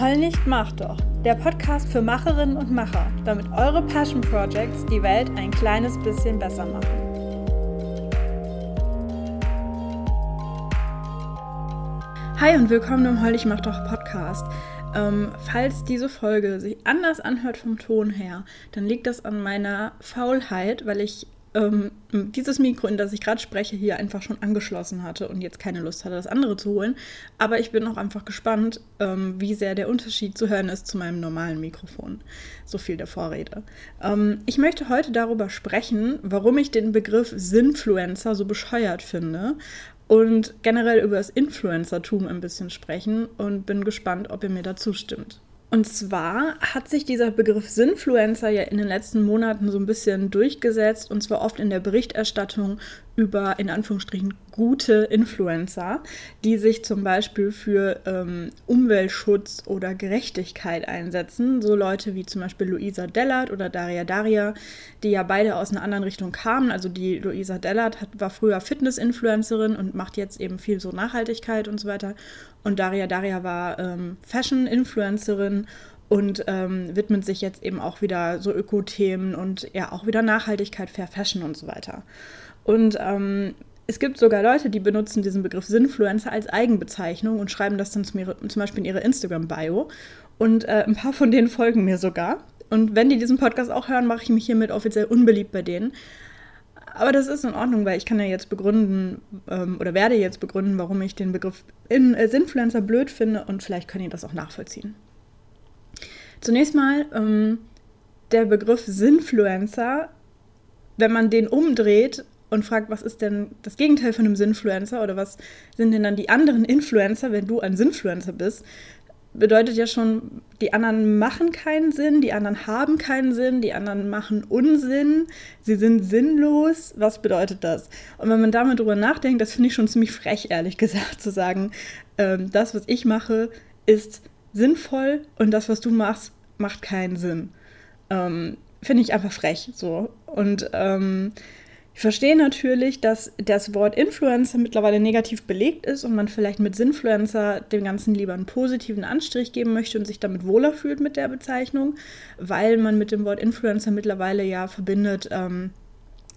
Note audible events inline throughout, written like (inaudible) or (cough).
Heul nicht, mach doch. Der Podcast für Macherinnen und Macher, damit eure Passion Projects die Welt ein kleines bisschen besser machen. Hi und willkommen im Heul nicht, mach doch Podcast. Ähm, falls diese Folge sich anders anhört vom Ton her, dann liegt das an meiner Faulheit, weil ich ähm, dieses Mikro, in das ich gerade spreche, hier einfach schon angeschlossen hatte und jetzt keine Lust hatte, das andere zu holen. Aber ich bin auch einfach gespannt, ähm, wie sehr der Unterschied zu hören ist zu meinem normalen Mikrofon. So viel der Vorrede. Ähm, ich möchte heute darüber sprechen, warum ich den Begriff Sinfluencer so bescheuert finde und generell über das Influencertum ein bisschen sprechen und bin gespannt, ob ihr mir dazu stimmt. Und zwar hat sich dieser Begriff Sinfluencer ja in den letzten Monaten so ein bisschen durchgesetzt und zwar oft in der Berichterstattung über in Anführungsstrichen gute Influencer, die sich zum Beispiel für ähm, Umweltschutz oder Gerechtigkeit einsetzen. So Leute wie zum Beispiel Luisa Dellert oder Daria Daria, die ja beide aus einer anderen Richtung kamen. Also die Luisa Dellert hat, war früher Fitness-Influencerin und macht jetzt eben viel so Nachhaltigkeit und so weiter. Und Daria Daria war ähm, Fashion-Influencerin und ähm, widmet sich jetzt eben auch wieder so Öko-Themen und ja auch wieder Nachhaltigkeit, Fair Fashion und so weiter. Und ähm, es gibt sogar Leute, die benutzen diesen Begriff Sinfluencer als Eigenbezeichnung und schreiben das dann zum, zum Beispiel in ihre Instagram-Bio. Und äh, ein paar von denen folgen mir sogar. Und wenn die diesen Podcast auch hören, mache ich mich hiermit offiziell unbeliebt bei denen. Aber das ist in Ordnung, weil ich kann ja jetzt begründen ähm, oder werde jetzt begründen, warum ich den Begriff in, äh, Sinfluencer blöd finde und vielleicht können ihr das auch nachvollziehen. Zunächst mal, ähm, der Begriff Sinfluencer, wenn man den umdreht und fragt, was ist denn das Gegenteil von einem Sinfluencer oder was sind denn dann die anderen Influencer, wenn du ein Sinfluencer bist, bedeutet ja schon, die anderen machen keinen Sinn, die anderen haben keinen Sinn, die anderen machen Unsinn, sie sind sinnlos. Was bedeutet das? Und wenn man damit drüber nachdenkt, das finde ich schon ziemlich frech, ehrlich gesagt, zu sagen, ähm, das, was ich mache, ist sinnvoll und das, was du machst, macht keinen Sinn. Ähm, finde ich einfach frech so. Und ähm, ich verstehe natürlich, dass das Wort Influencer mittlerweile negativ belegt ist und man vielleicht mit Sinfluencer dem Ganzen lieber einen positiven Anstrich geben möchte und sich damit wohler fühlt mit der Bezeichnung, weil man mit dem Wort Influencer mittlerweile ja verbindet, ähm,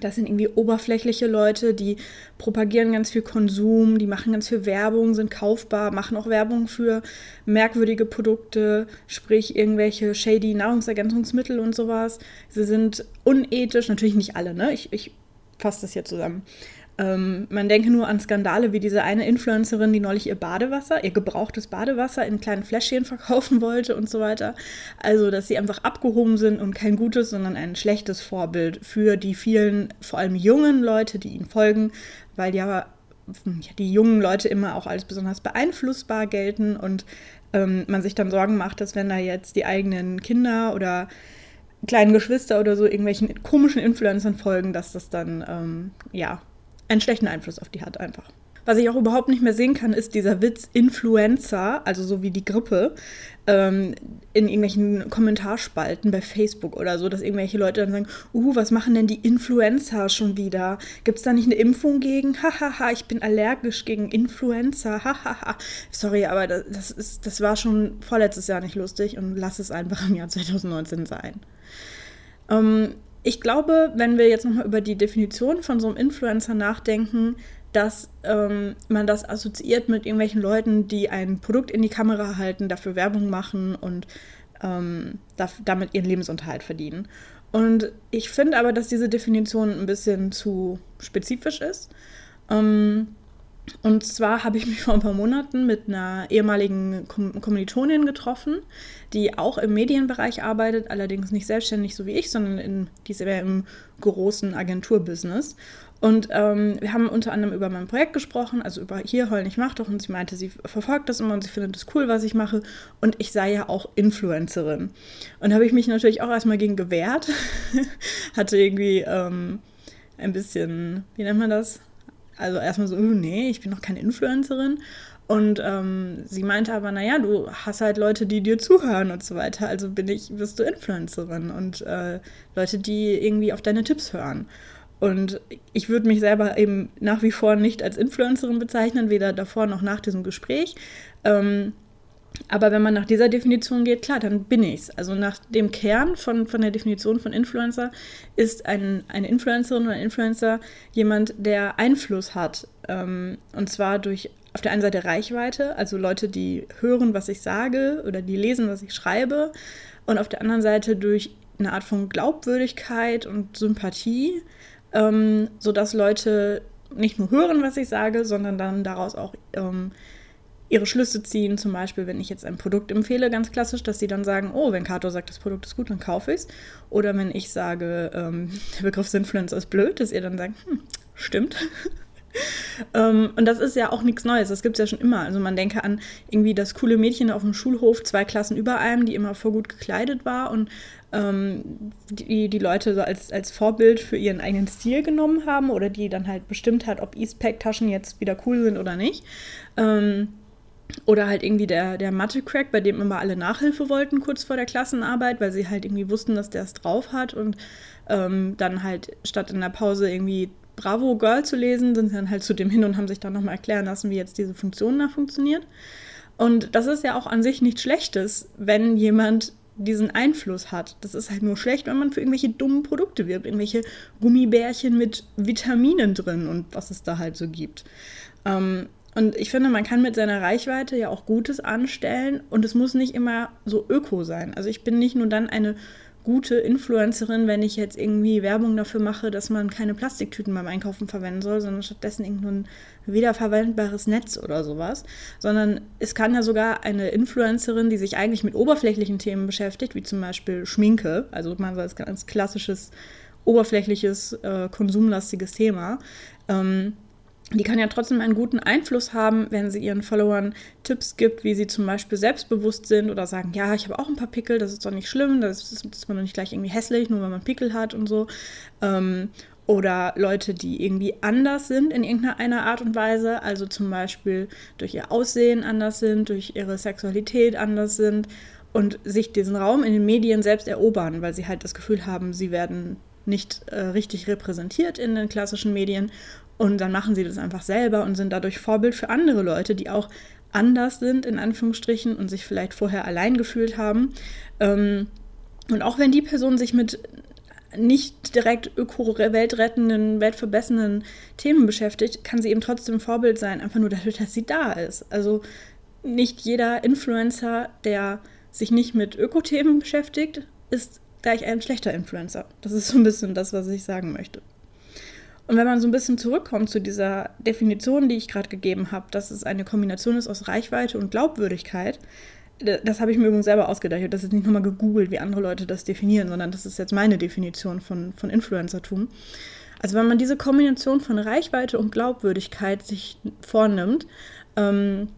das sind irgendwie oberflächliche Leute, die propagieren ganz viel Konsum, die machen ganz viel Werbung, sind kaufbar, machen auch Werbung für merkwürdige Produkte, sprich irgendwelche shady Nahrungsergänzungsmittel und sowas. Sie sind unethisch, natürlich nicht alle, ne? Ich, ich fasst das hier zusammen. Ähm, man denke nur an Skandale wie diese eine Influencerin, die neulich ihr Badewasser, ihr gebrauchtes Badewasser in kleinen Fläschchen (laughs) verkaufen wollte und so weiter. Also, dass sie einfach abgehoben sind und kein gutes, sondern ein schlechtes Vorbild für die vielen, vor allem jungen Leute, die ihnen folgen, weil ja die jungen Leute immer auch als besonders beeinflussbar gelten und ähm, man sich dann Sorgen macht, dass wenn da jetzt die eigenen Kinder oder kleinen Geschwister oder so irgendwelchen komischen Influencern folgen, dass das dann, ähm, ja, einen schlechten Einfluss auf die hat einfach. Was ich auch überhaupt nicht mehr sehen kann, ist dieser Witz Influencer, also so wie die Grippe, ähm, in irgendwelchen Kommentarspalten bei Facebook oder so, dass irgendwelche Leute dann sagen, uh, was machen denn die Influencer schon wieder? Gibt es da nicht eine Impfung gegen? Hahaha, ich bin allergisch gegen Influencer. Hahaha. Sorry, aber das, das, ist, das war schon vorletztes Jahr nicht lustig und lass es einfach im Jahr 2019 sein. Ähm, ich glaube, wenn wir jetzt nochmal über die Definition von so einem Influencer nachdenken, dass ähm, man das assoziiert mit irgendwelchen Leuten, die ein Produkt in die Kamera halten, dafür Werbung machen und ähm, damit ihren Lebensunterhalt verdienen. Und ich finde aber, dass diese Definition ein bisschen zu spezifisch ist. Ähm, und zwar habe ich (laughs) mich vor ein paar Monaten mit einer ehemaligen Kommilitonin getroffen, die auch im Medienbereich arbeitet, allerdings nicht selbstständig so wie ich, sondern in, die ist im großen Agenturbusiness. Und ähm, wir haben unter anderem über mein Projekt gesprochen, also über hier Heul nicht mach doch. Und sie meinte, sie verfolgt das immer und sie findet es cool, was ich mache. Und ich sei ja auch Influencerin. Und habe ich mich natürlich auch erstmal gegen gewehrt. (laughs) Hatte irgendwie ähm, ein bisschen, wie nennt man das? Also erstmal so, nee, ich bin noch keine Influencerin. Und ähm, sie meinte aber, naja, du hast halt Leute, die dir zuhören und so weiter. Also bin ich, bist du Influencerin und äh, Leute, die irgendwie auf deine Tipps hören. Und ich würde mich selber eben nach wie vor nicht als Influencerin bezeichnen, weder davor noch nach diesem Gespräch. Ähm, aber wenn man nach dieser Definition geht, klar, dann bin ich's. Also nach dem Kern von, von der Definition von Influencer ist ein, eine Influencerin oder ein Influencer jemand, der Einfluss hat. Ähm, und zwar durch auf der einen Seite Reichweite, also Leute, die hören, was ich sage oder die lesen, was ich schreibe. Und auf der anderen Seite durch eine Art von Glaubwürdigkeit und Sympathie, ähm, sodass Leute nicht nur hören, was ich sage, sondern dann daraus auch ähm, ihre Schlüsse ziehen. Zum Beispiel, wenn ich jetzt ein Produkt empfehle, ganz klassisch, dass sie dann sagen, oh, wenn Kato sagt, das Produkt ist gut, dann kaufe ich es. Oder wenn ich sage, ähm, der Begriff Influencer ist blöd, dass ihr dann sagt, hm, stimmt. (laughs) ähm, und das ist ja auch nichts Neues, das gibt es ja schon immer. Also man denke an irgendwie das coole Mädchen auf dem Schulhof, zwei Klassen über einem, die immer vor gut gekleidet war und ähm, die, die Leute so als, als Vorbild für ihren eigenen Stil genommen haben oder die dann halt bestimmt hat, ob Eastpack-Taschen jetzt wieder cool sind oder nicht. Ähm, oder halt irgendwie der, der Mathe-Crack, bei dem immer alle Nachhilfe wollten kurz vor der Klassenarbeit, weil sie halt irgendwie wussten, dass der es drauf hat und ähm, dann halt statt in der Pause irgendwie Bravo Girl zu lesen, sind sie dann halt zu dem hin und haben sich dann nochmal erklären lassen, wie jetzt diese Funktion da funktioniert. Und das ist ja auch an sich nichts Schlechtes, wenn jemand diesen Einfluss hat. Das ist halt nur schlecht, wenn man für irgendwelche dummen Produkte wirbt, irgendwelche Gummibärchen mit Vitaminen drin und was es da halt so gibt. Ähm, und ich finde, man kann mit seiner Reichweite ja auch Gutes anstellen und es muss nicht immer so öko sein. Also ich bin nicht nur dann eine gute Influencerin, wenn ich jetzt irgendwie Werbung dafür mache, dass man keine Plastiktüten beim Einkaufen verwenden soll, sondern stattdessen irgendein wiederverwendbares Netz oder sowas. Sondern es kann ja sogar eine Influencerin, die sich eigentlich mit oberflächlichen Themen beschäftigt, wie zum Beispiel Schminke, also man so als ganz klassisches, oberflächliches, äh, konsumlastiges Thema, ähm, die kann ja trotzdem einen guten Einfluss haben, wenn sie ihren Followern Tipps gibt, wie sie zum Beispiel selbstbewusst sind oder sagen, ja, ich habe auch ein paar Pickel, das ist doch nicht schlimm, das ist, ist man doch nicht gleich irgendwie hässlich, nur weil man Pickel hat und so. Ähm, oder Leute, die irgendwie anders sind in irgendeiner Art und Weise, also zum Beispiel durch ihr Aussehen anders sind, durch ihre Sexualität anders sind und sich diesen Raum in den Medien selbst erobern, weil sie halt das Gefühl haben, sie werden nicht äh, richtig repräsentiert in den klassischen Medien und dann machen sie das einfach selber und sind dadurch Vorbild für andere Leute, die auch anders sind, in Anführungsstrichen, und sich vielleicht vorher allein gefühlt haben. Ähm, und auch wenn die Person sich mit nicht direkt öko-weltrettenden, weltverbessernden Themen beschäftigt, kann sie eben trotzdem Vorbild sein, einfach nur dadurch, dass sie da ist. Also nicht jeder Influencer, der sich nicht mit Öko-Themen beschäftigt, ist gleich ein schlechter Influencer. Das ist so ein bisschen das, was ich sagen möchte. Und wenn man so ein bisschen zurückkommt zu dieser Definition, die ich gerade gegeben habe, dass es eine Kombination ist aus Reichweite und Glaubwürdigkeit, das habe ich mir übrigens selber ausgedacht. Ich habe das jetzt nicht nochmal gegoogelt, wie andere Leute das definieren, sondern das ist jetzt meine Definition von, von Influencertum. Also wenn man diese Kombination von Reichweite und Glaubwürdigkeit sich vornimmt, ähm,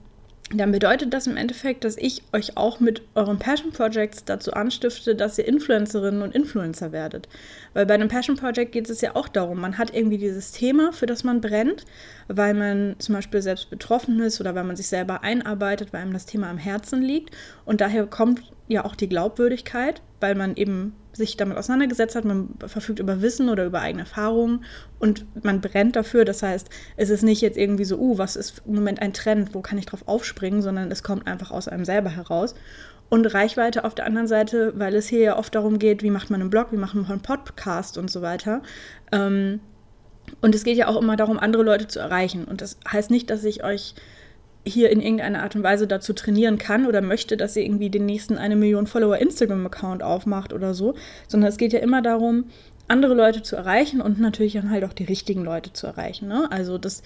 dann bedeutet das im Endeffekt, dass ich euch auch mit euren Passion Projects dazu anstifte, dass ihr Influencerinnen und Influencer werdet. Weil bei einem Passion Project geht es ja auch darum, man hat irgendwie dieses Thema, für das man brennt, weil man zum Beispiel selbst betroffen ist oder weil man sich selber einarbeitet, weil einem das Thema am Herzen liegt. Und daher kommt ja auch die Glaubwürdigkeit, weil man eben sich damit auseinandergesetzt hat, man verfügt über Wissen oder über eigene Erfahrungen und man brennt dafür. Das heißt, es ist nicht jetzt irgendwie so, uh, was ist im Moment ein Trend, wo kann ich drauf aufspringen, sondern es kommt einfach aus einem selber heraus. Und Reichweite auf der anderen Seite, weil es hier ja oft darum geht, wie macht man einen Blog, wie macht man einen Podcast und so weiter. Ähm, und es geht ja auch immer darum, andere Leute zu erreichen. Und das heißt nicht, dass ich euch hier in irgendeiner Art und Weise dazu trainieren kann oder möchte, dass ihr irgendwie den nächsten eine Million Follower Instagram-Account aufmacht oder so, sondern es geht ja immer darum, andere Leute zu erreichen und natürlich dann halt auch die richtigen Leute zu erreichen. Ne? Also das,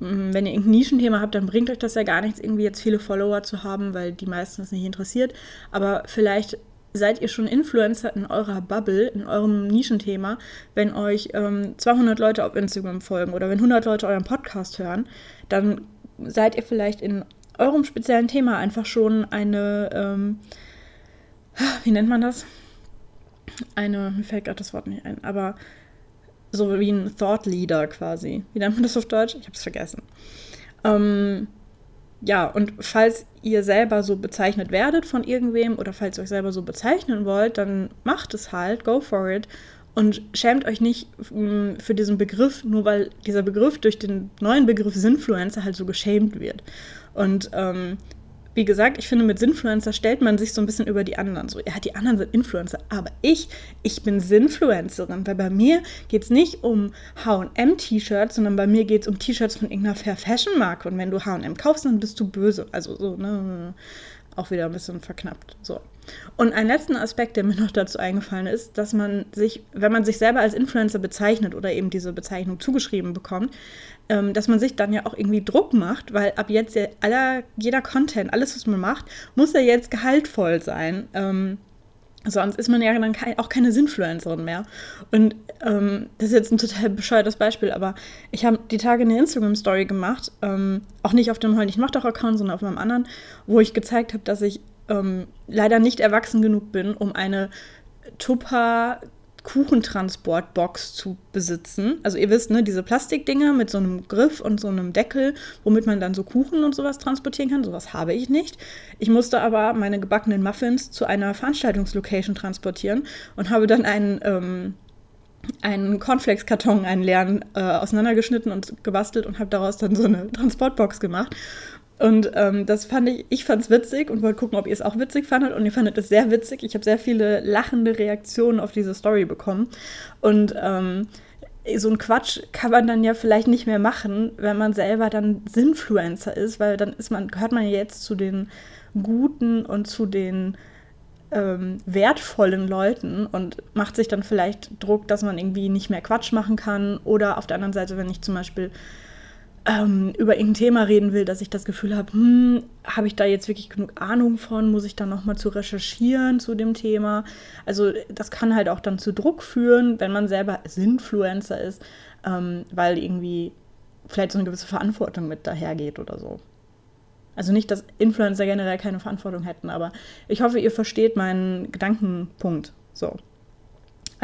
mm, wenn ihr irgendein Nischenthema habt, dann bringt euch das ja gar nichts, irgendwie jetzt viele Follower zu haben, weil die meisten das nicht interessiert. Aber vielleicht seid ihr schon Influencer in eurer Bubble, in eurem Nischenthema, wenn euch ähm, 200 Leute auf Instagram folgen oder wenn 100 Leute euren Podcast hören, dann seid ihr vielleicht in eurem speziellen Thema einfach schon eine, ähm, wie nennt man das? Eine, mir fällt gerade das Wort nicht ein, aber so wie ein Thought Leader quasi. Wie nennt man das auf Deutsch? Ich habe es vergessen. Ähm, ja, und falls ihr selber so bezeichnet werdet von irgendwem oder falls ihr euch selber so bezeichnen wollt, dann macht es halt, go for it und schämt euch nicht mm, für diesen Begriff, nur weil dieser Begriff durch den neuen Begriff Sinfluencer halt so geschämt wird. Und ähm, wie gesagt, ich finde, mit Sinfluencer stellt man sich so ein bisschen über die anderen. So, ja, die anderen sind Influencer, aber ich, ich bin Sinfluencerin, weil bei mir geht es nicht um HM-T-Shirts, sondern bei mir geht es um T-Shirts von irgendeiner Fair Fashion Marke. Und wenn du HM kaufst, dann bist du böse. Also so, ne? Auch wieder ein bisschen verknappt. So. Und ein letzter Aspekt, der mir noch dazu eingefallen ist, dass man sich, wenn man sich selber als Influencer bezeichnet oder eben diese Bezeichnung zugeschrieben bekommt, ähm, dass man sich dann ja auch irgendwie Druck macht, weil ab jetzt ja aller, jeder Content, alles, was man macht, muss ja jetzt gehaltvoll sein. Ähm, Sonst ist man ja dann kein, auch keine Sinfluencerin mehr. Und ähm, das ist jetzt ein total bescheuertes Beispiel, aber ich habe die Tage eine Instagram-Story gemacht, ähm, auch nicht auf dem Heul nicht mach doch Account, sondern auf meinem anderen, wo ich gezeigt habe, dass ich ähm, leider nicht erwachsen genug bin, um eine Tupper Kuchentransportbox zu besitzen. Also ihr wisst, ne, diese Plastikdinger mit so einem Griff und so einem Deckel, womit man dann so Kuchen und sowas transportieren kann. Sowas habe ich nicht. Ich musste aber meine gebackenen Muffins zu einer Veranstaltungslocation transportieren und habe dann einen ähm, einen Cornflakes-Karton, einen leeren, äh, auseinandergeschnitten und gebastelt und habe daraus dann so eine Transportbox gemacht. Und ähm, das fand ich, ich fand es witzig und wollte gucken, ob ihr es auch witzig fandet. Und ihr fandet es sehr witzig. Ich habe sehr viele lachende Reaktionen auf diese Story bekommen. Und ähm, so ein Quatsch kann man dann ja vielleicht nicht mehr machen, wenn man selber dann Sinfluencer ist, weil dann ist man, gehört man ja jetzt zu den guten und zu den ähm, wertvollen Leuten und macht sich dann vielleicht Druck, dass man irgendwie nicht mehr Quatsch machen kann. Oder auf der anderen Seite, wenn ich zum Beispiel ähm, über irgendein Thema reden will, dass ich das Gefühl habe, hm, habe ich da jetzt wirklich genug Ahnung von? Muss ich dann nochmal zu recherchieren zu dem Thema? Also das kann halt auch dann zu Druck führen, wenn man selber Influencer ist, ähm, weil irgendwie vielleicht so eine gewisse Verantwortung mit dahergeht oder so. Also nicht, dass Influencer generell keine Verantwortung hätten, aber ich hoffe, ihr versteht meinen Gedankenpunkt. So.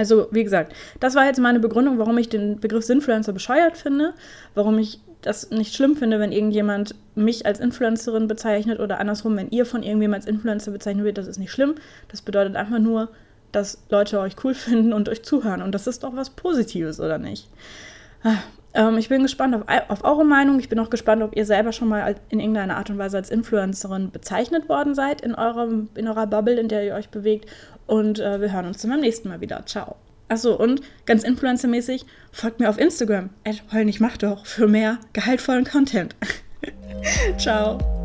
Also, wie gesagt, das war jetzt meine Begründung, warum ich den Begriff Sinfluencer bescheuert finde, warum ich das nicht schlimm finde, wenn irgendjemand mich als Influencerin bezeichnet oder andersrum, wenn ihr von irgendjemandem als Influencer bezeichnet wird, das ist nicht schlimm. Das bedeutet einfach nur, dass Leute euch cool (laughs) finden und euch zuhören. Und das ist doch was Positives, oder nicht? Ähm, ich bin gespannt auf, auf, eure Meinung. Ich bin auch gespannt, ob ihr selber schon mal in irgendeiner Art und Weise als Influencerin bezeichnet worden seid in, eurem, in eurer Bubble, in der ihr euch bewegt. Und äh, wir hören uns dann beim nächsten Mal wieder. Ciao. Achso, und ganz influencermäßig, folgt mir auf Instagram. Nicht mach doch für mehr gehaltvollen Content. (laughs) Ciao.